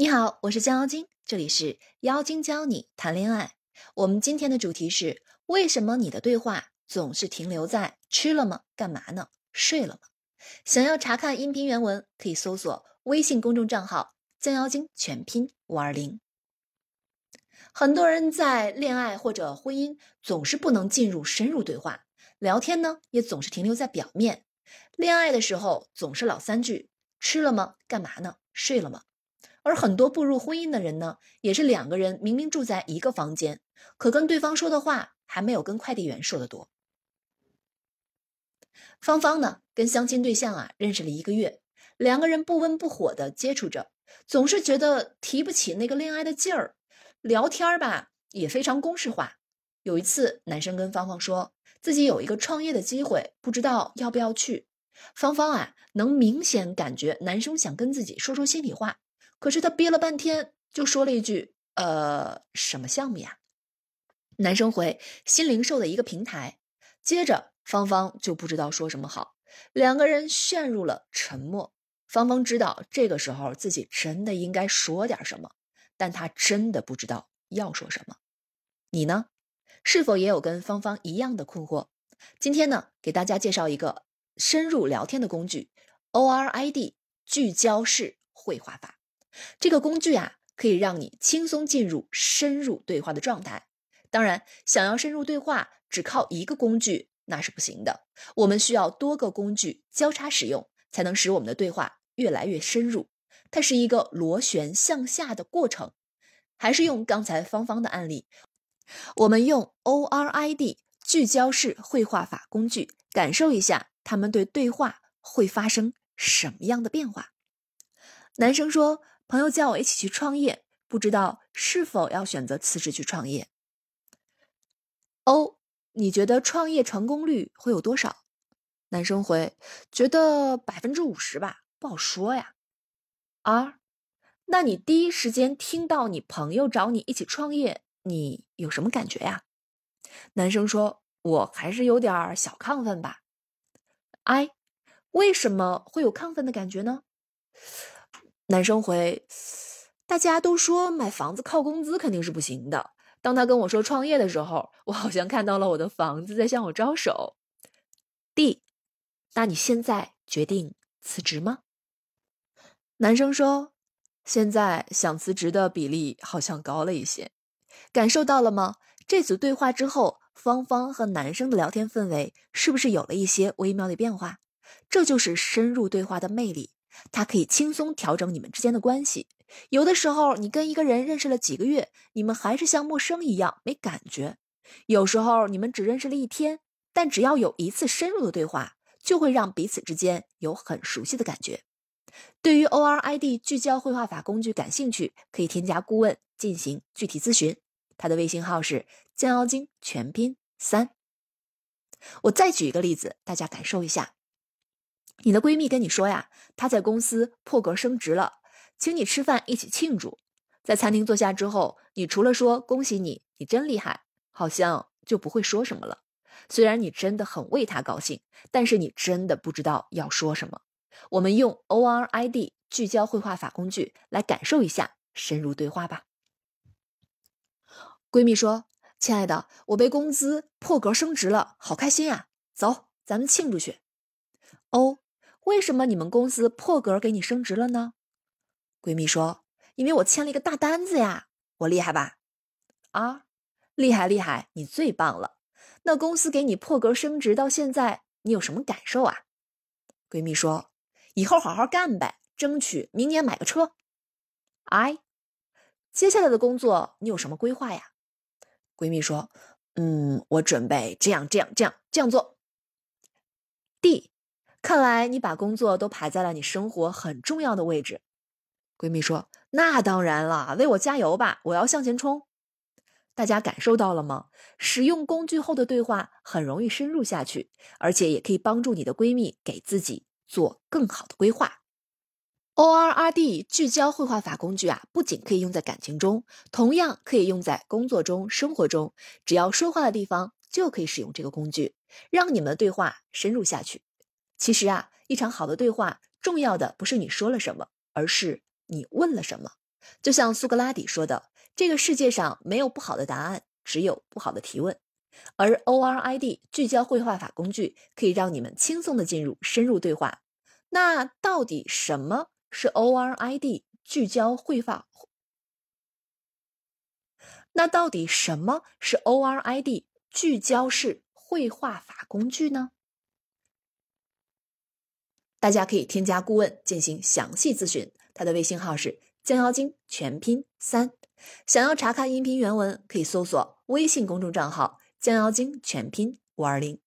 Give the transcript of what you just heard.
你好，我是江妖精，这里是妖精教你谈恋爱。我们今天的主题是：为什么你的对话总是停留在吃了吗？干嘛呢？睡了吗？想要查看音频原文，可以搜索微信公众账号“江妖精”全拼五二零。很多人在恋爱或者婚姻总是不能进入深入对话，聊天呢也总是停留在表面。恋爱的时候总是老三句：吃了吗？干嘛呢？睡了吗？而很多步入婚姻的人呢，也是两个人明明住在一个房间，可跟对方说的话还没有跟快递员说的多。芳芳呢，跟相亲对象啊认识了一个月，两个人不温不火的接触着，总是觉得提不起那个恋爱的劲儿，聊天吧也非常公式化。有一次，男生跟芳芳说自己有一个创业的机会，不知道要不要去。芳芳啊，能明显感觉男生想跟自己说说心里话，可是他憋了半天，就说了一句：“呃，什么项目呀？”男生回：“新零售的一个平台。”接着。芳芳就不知道说什么好，两个人陷入了沉默。芳芳知道这个时候自己真的应该说点什么，但她真的不知道要说什么。你呢？是否也有跟芳芳一样的困惑？今天呢，给大家介绍一个深入聊天的工具 ——ORID 聚焦式绘画法。这个工具啊，可以让你轻松进入深入对话的状态。当然，想要深入对话，只靠一个工具。那是不行的，我们需要多个工具交叉使用，才能使我们的对话越来越深入。它是一个螺旋向下的过程。还是用刚才芳芳的案例，我们用 ORID 聚焦式绘画法工具，感受一下他们对对话会发生什么样的变化。男生说：“朋友叫我一起去创业，不知道是否要选择辞职去创业。”O。你觉得创业成功率会有多少？男生回：觉得百分之五十吧，不好说呀。R，那你第一时间听到你朋友找你一起创业，你有什么感觉呀？男生说：我还是有点小亢奋吧。I，为什么会有亢奋的感觉呢？男生回：大家都说买房子靠工资肯定是不行的。当他跟我说创业的时候，我好像看到了我的房子在向我招手。D，那你现在决定辞职吗？男生说：“现在想辞职的比例好像高了一些。”感受到了吗？这组对话之后，芳芳和男生的聊天氛围是不是有了一些微妙的变化？这就是深入对话的魅力，它可以轻松调整你们之间的关系。有的时候，你跟一个人认识了几个月，你们还是像陌生一样没感觉；有时候，你们只认识了一天，但只要有一次深入的对话，就会让彼此之间有很熟悉的感觉。对于 ORID 聚焦绘画法工具感兴趣，可以添加顾问进行具体咨询。他的微信号是江妖精全拼三。我再举一个例子，大家感受一下：你的闺蜜跟你说呀，她在公司破格升职了。请你吃饭，一起庆祝。在餐厅坐下之后，你除了说恭喜你，你真厉害，好像就不会说什么了。虽然你真的很为她高兴，但是你真的不知道要说什么。我们用 ORID 聚焦绘画法工具来感受一下深入对话吧。闺蜜说：“亲爱的，我被工资破格升职了，好开心啊！走，咱们庆祝去。”哦，为什么你们公司破格给你升职了呢？闺蜜说：“因为我签了一个大单子呀，我厉害吧？啊，厉害厉害，你最棒了。那公司给你破格升职到现在，你有什么感受啊？”闺蜜说：“以后好好干呗，争取明年买个车。”I，接下来的工作你有什么规划呀？闺蜜说：“嗯，我准备这样这样这样这样做。”D，看来你把工作都排在了你生活很重要的位置。闺蜜说：“那当然了，为我加油吧！我要向前冲。”大家感受到了吗？使用工具后的对话很容易深入下去，而且也可以帮助你的闺蜜给自己做更好的规划。O R R D 聚焦绘画法工具啊，不仅可以用在感情中，同样可以用在工作中、生活中。只要说话的地方就可以使用这个工具，让你们的对话深入下去。其实啊，一场好的对话，重要的不是你说了什么，而是。你问了什么？就像苏格拉底说的：“这个世界上没有不好的答案，只有不好的提问。”而 ORID 聚焦绘画法工具可以让你们轻松的进入深入对话。那到底什么是 ORID 聚焦绘画？那到底什么是 ORID 聚焦式绘画法工具呢？大家可以添加顾问进行详细咨询，他的微信号是将妖精全拼三。想要查看音频原文，可以搜索微信公众账号将妖精全拼五二零。